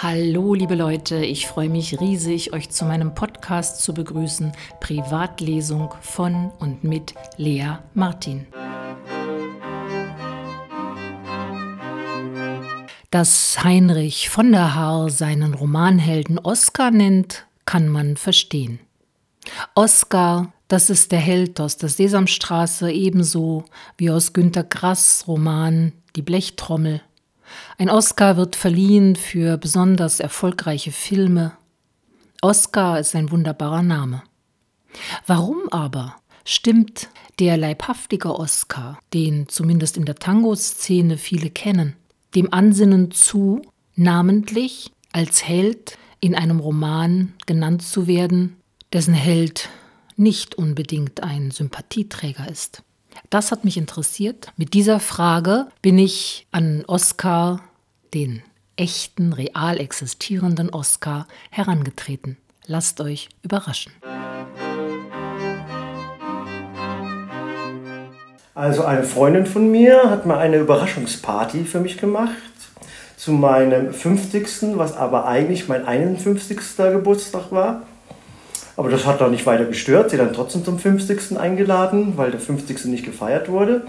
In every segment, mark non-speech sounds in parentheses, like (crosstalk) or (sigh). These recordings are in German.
Hallo liebe Leute, ich freue mich riesig, euch zu meinem Podcast zu begrüßen, Privatlesung von und mit Lea Martin. Dass Heinrich von der Haar seinen Romanhelden Oskar nennt, kann man verstehen. Oskar, das ist der Held aus der Sesamstraße ebenso wie aus Günter Grass Roman Die Blechtrommel ein Oscar wird verliehen für besonders erfolgreiche Filme. Oscar ist ein wunderbarer Name. Warum aber stimmt der leibhaftige Oscar, den zumindest in der Tango-Szene viele kennen, dem Ansinnen zu, namentlich als Held in einem Roman genannt zu werden, dessen Held nicht unbedingt ein Sympathieträger ist? Das hat mich interessiert. Mit dieser Frage bin ich an Oscar, den echten, real existierenden Oscar, herangetreten. Lasst euch überraschen. Also eine Freundin von mir hat mal eine Überraschungsparty für mich gemacht zu meinem 50., was aber eigentlich mein 51. Geburtstag war. Aber das hat dann nicht weiter gestört. Sie dann trotzdem zum 50. eingeladen, weil der 50. nicht gefeiert wurde.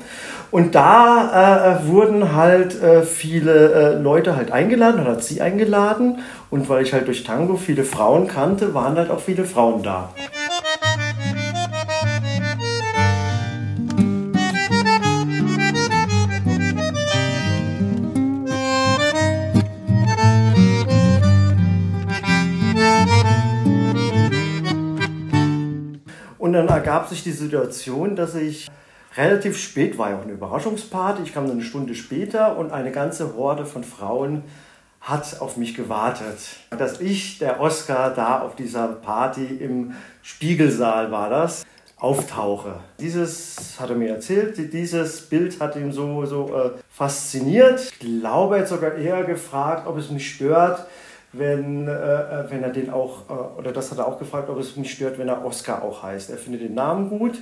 Und da äh, wurden halt äh, viele äh, Leute halt eingeladen, oder hat sie eingeladen. Und weil ich halt durch Tango viele Frauen kannte, waren halt auch viele Frauen da. Ergab sich die Situation, dass ich relativ spät, war ja auch eine Überraschungsparty, ich kam eine Stunde später und eine ganze Horde von Frauen hat auf mich gewartet. Dass ich, der Oscar, da auf dieser Party im Spiegelsaal war das, auftauche. Dieses hat er mir erzählt, dieses Bild hat ihn so, so äh, fasziniert. Ich glaube, er hat sogar eher gefragt, ob es mich stört, wenn, äh, äh, wenn er den auch, äh, oder das hat er auch gefragt, ob es mich stört, wenn er Oscar auch heißt. Er findet den Namen gut,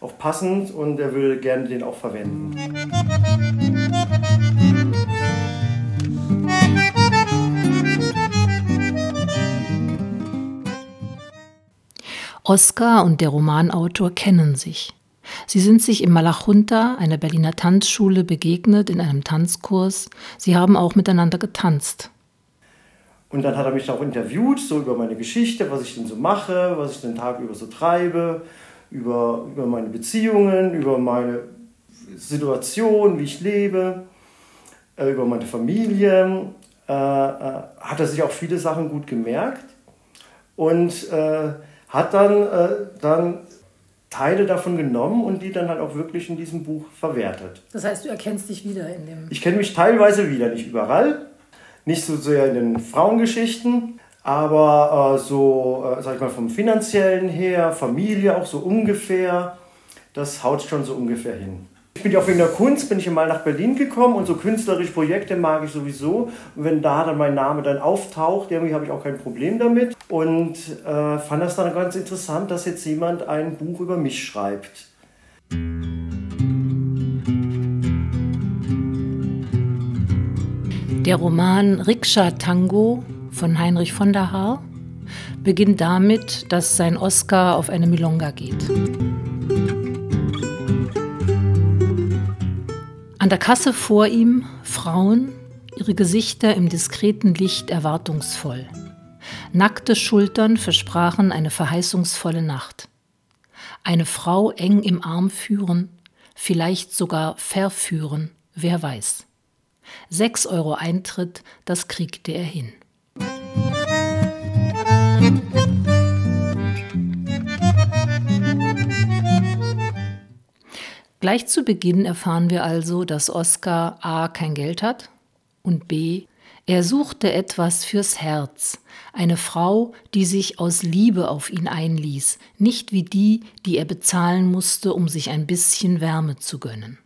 auch passend und er würde gerne den auch verwenden. Oscar und der Romanautor kennen sich. Sie sind sich im Malachunta, einer Berliner Tanzschule, begegnet in einem Tanzkurs. Sie haben auch miteinander getanzt. Und dann hat er mich auch interviewt, so über meine Geschichte, was ich denn so mache, was ich den Tag über so treibe, über, über meine Beziehungen, über meine Situation, wie ich lebe, äh, über meine Familie. Äh, äh, hat er sich auch viele Sachen gut gemerkt und äh, hat dann, äh, dann Teile davon genommen und die dann halt auch wirklich in diesem Buch verwertet. Das heißt, du erkennst dich wieder in dem. Ich kenne mich teilweise wieder, nicht überall, nicht so sehr in den Frauengeschichten, aber äh, so, äh, sag ich mal, vom finanziellen her, Familie auch so ungefähr, das haut schon so ungefähr hin. Ich bin ja auch wegen der Kunst, bin ich mal nach Berlin gekommen und so künstlerische Projekte mag ich sowieso. Und wenn da dann mein Name dann auftaucht, irgendwie habe ich auch kein Problem damit. Und äh, fand das dann ganz interessant, dass jetzt jemand ein Buch über mich schreibt. Der Roman Rikscha Tango von Heinrich von der Haar beginnt damit, dass sein Oscar auf eine Milonga geht. An der Kasse vor ihm Frauen, ihre Gesichter im diskreten Licht erwartungsvoll. Nackte Schultern versprachen eine verheißungsvolle Nacht. Eine Frau eng im Arm führen, vielleicht sogar verführen, wer weiß. 6 Euro Eintritt, das kriegte er hin. Gleich zu Beginn erfahren wir also, dass Oskar a. kein Geld hat und b. er suchte etwas fürs Herz, eine Frau, die sich aus Liebe auf ihn einließ, nicht wie die, die er bezahlen musste, um sich ein bisschen Wärme zu gönnen.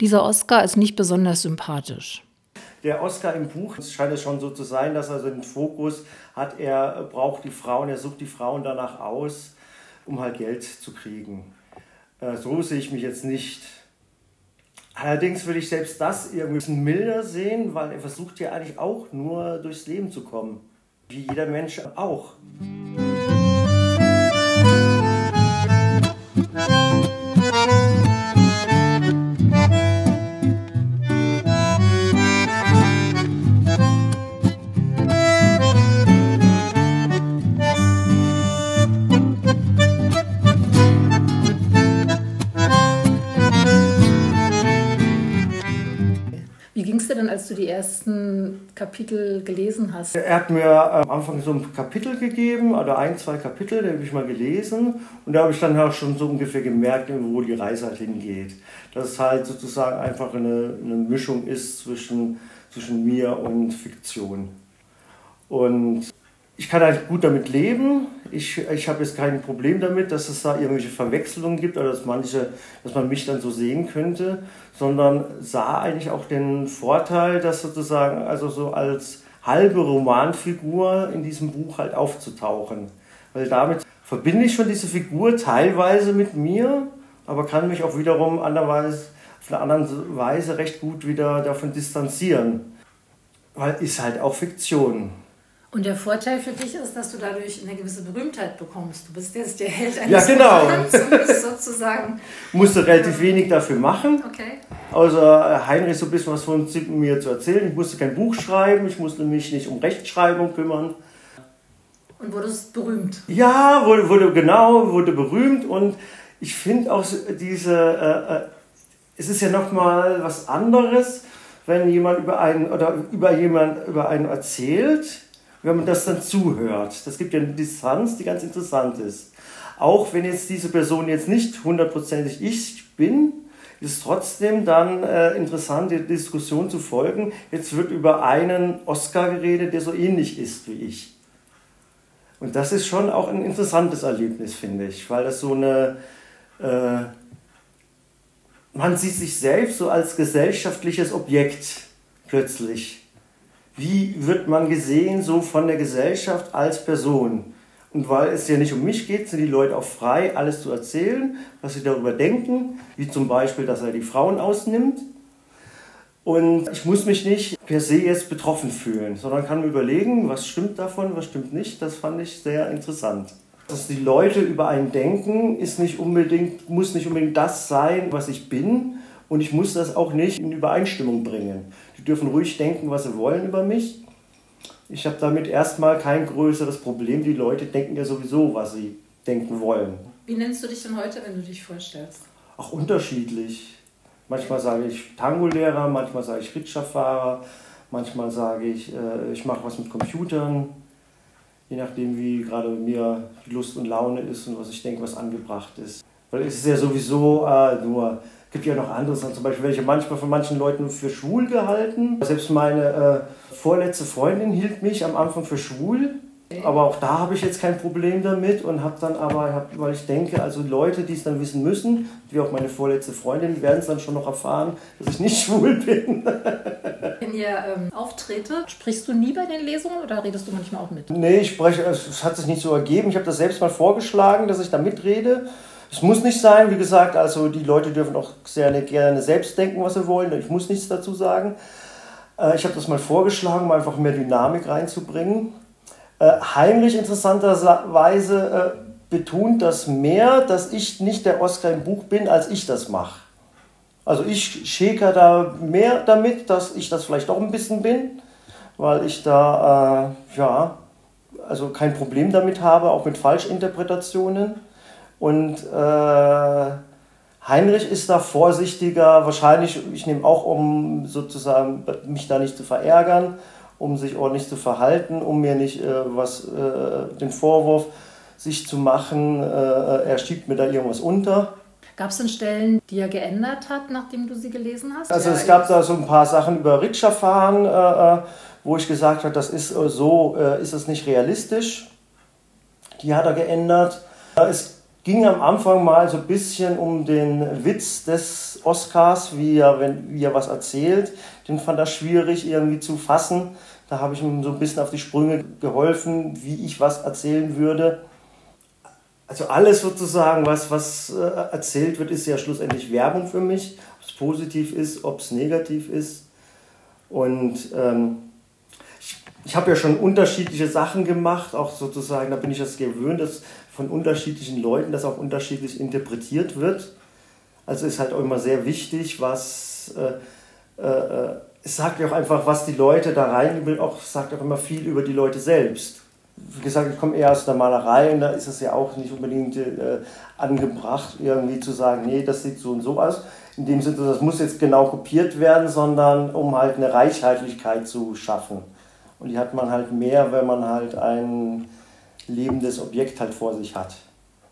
Dieser Oscar ist nicht besonders sympathisch. Der Oscar im Buch scheint es schon so zu sein, dass er den Fokus hat, er braucht die Frauen, er sucht die Frauen danach aus, um halt Geld zu kriegen. Äh, so sehe ich mich jetzt nicht. Allerdings würde ich selbst das irgendwie ein milder sehen, weil er versucht ja eigentlich auch nur durchs Leben zu kommen. Wie jeder Mensch auch. Kapitel gelesen hast? Er hat mir äh, am Anfang so ein Kapitel gegeben, oder ein, zwei Kapitel, die habe ich mal gelesen. Und da habe ich dann auch schon so ungefähr gemerkt, wo die Reise halt hingeht. Dass es halt sozusagen einfach eine, eine Mischung ist zwischen, zwischen mir und Fiktion. Und ich kann halt gut damit leben. Ich, ich habe jetzt kein Problem damit, dass es da irgendwelche Verwechslungen gibt oder dass manche, dass man mich dann so sehen könnte, sondern sah eigentlich auch den Vorteil, dass sozusagen also so als halbe Romanfigur in diesem Buch halt aufzutauchen. Weil damit verbinde ich schon diese Figur teilweise mit mir, aber kann mich auch wiederum anderweise, auf eine andere Weise recht gut wieder davon distanzieren. Weil ist halt auch Fiktion. Und der Vorteil für dich ist, dass du dadurch eine gewisse Berühmtheit bekommst. Du bist jetzt der Held eines ja, genau. Bist sozusagen. (laughs) musste relativ wenig dafür machen. Okay. Außer Heinrich so ein bisschen was von mir zu erzählen. Ich musste kein Buch schreiben, ich musste mich nicht um Rechtschreibung kümmern. Und wurdest berühmt. Ja, wurde, wurde genau, wurde berühmt und ich finde auch diese, äh, äh, es ist ja nochmal was anderes, wenn jemand über einen oder über jemand über einen erzählt wenn man das dann zuhört. Das gibt ja eine Distanz, die ganz interessant ist. Auch wenn jetzt diese Person jetzt nicht hundertprozentig ich bin, ist trotzdem dann äh, interessant, die Diskussion zu folgen. Jetzt wird über einen Oscar geredet, der so ähnlich ist wie ich. Und das ist schon auch ein interessantes Erlebnis, finde ich, weil das so eine... Äh, man sieht sich selbst so als gesellschaftliches Objekt plötzlich wie wird man gesehen so von der Gesellschaft als Person. Und weil es ja nicht um mich geht, sind die Leute auch frei, alles zu erzählen, was sie darüber denken, wie zum Beispiel, dass er die Frauen ausnimmt. Und ich muss mich nicht per se jetzt betroffen fühlen, sondern kann mir überlegen, was stimmt davon, was stimmt nicht. Das fand ich sehr interessant. Dass die Leute über einen denken, ist nicht unbedingt, muss nicht unbedingt das sein, was ich bin, und ich muss das auch nicht in Übereinstimmung bringen. Die dürfen ruhig denken, was sie wollen über mich. Ich habe damit erstmal kein größeres Problem. Die Leute denken ja sowieso, was sie denken wollen. Wie nennst du dich denn heute, wenn du dich vorstellst? Ach, unterschiedlich. Manchmal sage ich Tango-Lehrer, manchmal sage ich Rikscha-Fahrer, manchmal sage ich, äh, ich mache was mit Computern, je nachdem, wie gerade mir Lust und Laune ist und was ich denke, was angebracht ist. Weil es ist ja sowieso äh, nur gibt ja noch andere Sachen, zum Beispiel welche manchmal von manchen Leuten für schwul gehalten. Selbst meine äh, vorletzte Freundin hielt mich am Anfang für schwul. Aber auch da habe ich jetzt kein Problem damit und habe dann aber, hab, weil ich denke, also Leute, die es dann wissen müssen, wie auch meine vorletzte Freundin, werden es dann schon noch erfahren, dass ich nicht schwul bin. (laughs) Wenn ihr ähm, auftretet, sprichst du nie bei den Lesungen oder redest du manchmal auch mit? Nee, ich spreche, es hat sich nicht so ergeben. Ich habe das selbst mal vorgeschlagen, dass ich da mitrede. Es muss nicht sein, wie gesagt, also die Leute dürfen auch sehr gerne selbst denken, was sie wollen. Ich muss nichts dazu sagen. Äh, ich habe das mal vorgeschlagen, um einfach mehr Dynamik reinzubringen. Äh, Heinrich interessanterweise äh, betont das mehr, dass ich nicht der Oscar im Buch bin, als ich das mache. Also ich schäker da mehr damit, dass ich das vielleicht auch ein bisschen bin, weil ich da, äh, ja, also kein Problem damit habe, auch mit Falschinterpretationen. Und äh, Heinrich ist da vorsichtiger, wahrscheinlich, ich nehme auch, um sozusagen mich da nicht zu verärgern, um sich ordentlich zu verhalten, um mir nicht äh, was, äh, den Vorwurf sich zu machen, äh, er schiebt mir da irgendwas unter. Gab es denn Stellen, die er geändert hat, nachdem du sie gelesen hast? Also ja, es gab da so ein paar Sachen über Rikscha-Fahren, äh, äh, wo ich gesagt habe, das ist so, ist es nicht realistisch. Die hat er geändert. Es ging am Anfang mal so ein bisschen um den Witz des Oscars, wie er, wenn, wie er was erzählt. Den fand er schwierig irgendwie zu fassen. Da habe ich ihm so ein bisschen auf die Sprünge geholfen, wie ich was erzählen würde. Also alles sozusagen, was, was äh, erzählt wird, ist ja schlussendlich Werbung für mich. Das positiv ist, ob es negativ ist. Und ähm, ich, ich habe ja schon unterschiedliche Sachen gemacht, auch sozusagen, da bin ich das gewöhnt, dass von unterschiedlichen Leuten das auch unterschiedlich interpretiert wird. Also ist halt auch immer sehr wichtig, was äh, äh, es sagt ja auch einfach, was die Leute da rein, auch sagt auch immer viel über die Leute selbst. Wie gesagt, ich komme eher aus der Malerei und da ist es ja auch nicht unbedingt äh, angebracht, irgendwie zu sagen, nee, das sieht so und so aus. In dem Sinne, das muss jetzt genau kopiert werden, sondern um halt eine Reichhaltigkeit zu schaffen. Und die hat man halt mehr, wenn man halt ein lebendes Objekt halt vor sich hat.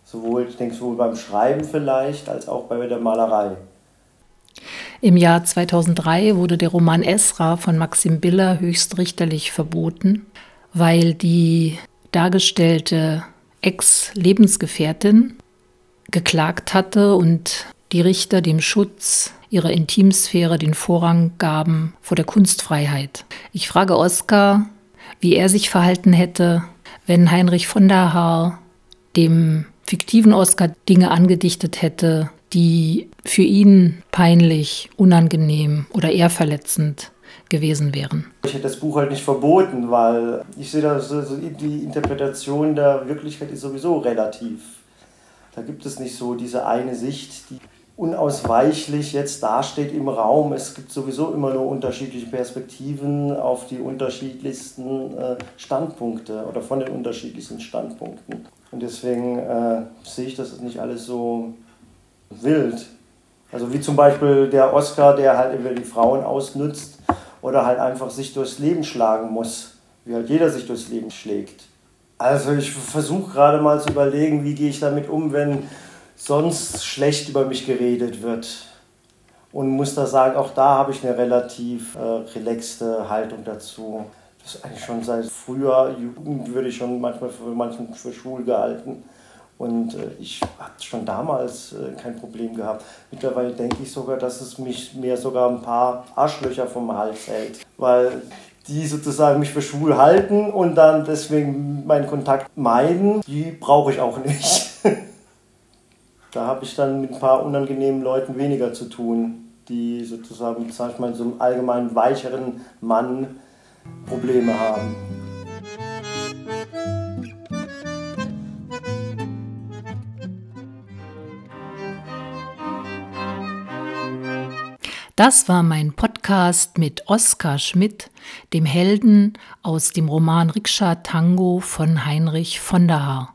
Sowohl, ich denke, sowohl beim Schreiben vielleicht, als auch bei der Malerei. Im Jahr 2003 wurde der Roman Esra von Maxim Biller höchstrichterlich verboten, weil die dargestellte Ex-Lebensgefährtin geklagt hatte und die Richter dem Schutz ihrer Intimsphäre den Vorrang gaben vor der Kunstfreiheit. Ich frage Oskar, wie er sich verhalten hätte, wenn Heinrich von der Haar dem fiktiven Oskar Dinge angedichtet hätte, die für ihn peinlich, unangenehm oder eher verletzend gewesen wären. Ich hätte das Buch halt nicht verboten, weil ich sehe, dass die Interpretation der Wirklichkeit ist sowieso relativ. Da gibt es nicht so diese eine Sicht, die unausweichlich jetzt dasteht im Raum. Es gibt sowieso immer nur unterschiedliche Perspektiven auf die unterschiedlichsten äh, Standpunkte oder von den unterschiedlichsten Standpunkten. Und deswegen äh, sehe ich das nicht alles so wild. Also wie zum Beispiel der Oscar, der halt entweder die Frauen ausnützt oder halt einfach sich durchs Leben schlagen muss, wie halt jeder sich durchs Leben schlägt. Also ich versuche gerade mal zu überlegen, wie gehe ich damit um, wenn sonst schlecht über mich geredet wird. Und muss da sagen, auch da habe ich eine relativ äh, relaxte Haltung dazu. Das ist eigentlich schon seit früher Jugend, würde ich schon manchmal für manchen für schwul gehalten. Und äh, ich habe schon damals äh, kein Problem gehabt. Mittlerweile denke ich sogar, dass es mich mir sogar ein paar Arschlöcher vom Hals hält. Weil die sozusagen mich für schwul halten und dann deswegen meinen Kontakt meiden, die brauche ich auch nicht. (laughs) da habe ich dann mit ein paar unangenehmen Leuten weniger zu tun, die sozusagen, sag ich mal, so einem allgemein weicheren Mann Probleme haben. Das war mein Podcast mit Oskar Schmidt, dem Helden aus dem Roman Rikscha Tango von Heinrich von der Haar.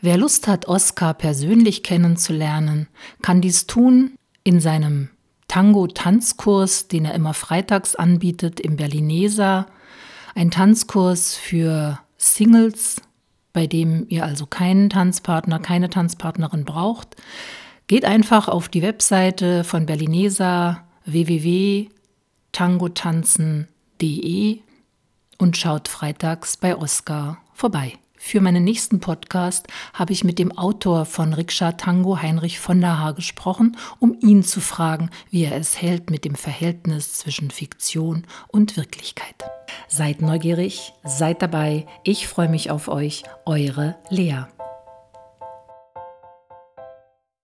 Wer Lust hat, Oskar persönlich kennenzulernen, kann dies tun in seinem Tango-Tanzkurs, den er immer freitags anbietet im Berlinesa. Ein Tanzkurs für Singles, bei dem ihr also keinen Tanzpartner, keine Tanzpartnerin braucht. Geht einfach auf die Webseite von Berlinesa www.tangotanzen.de und schaut freitags bei Oskar vorbei. Für meinen nächsten Podcast habe ich mit dem Autor von Rikscha Tango, Heinrich von der Haar, gesprochen, um ihn zu fragen, wie er es hält mit dem Verhältnis zwischen Fiktion und Wirklichkeit. Seid neugierig, seid dabei, ich freue mich auf euch, eure Lea.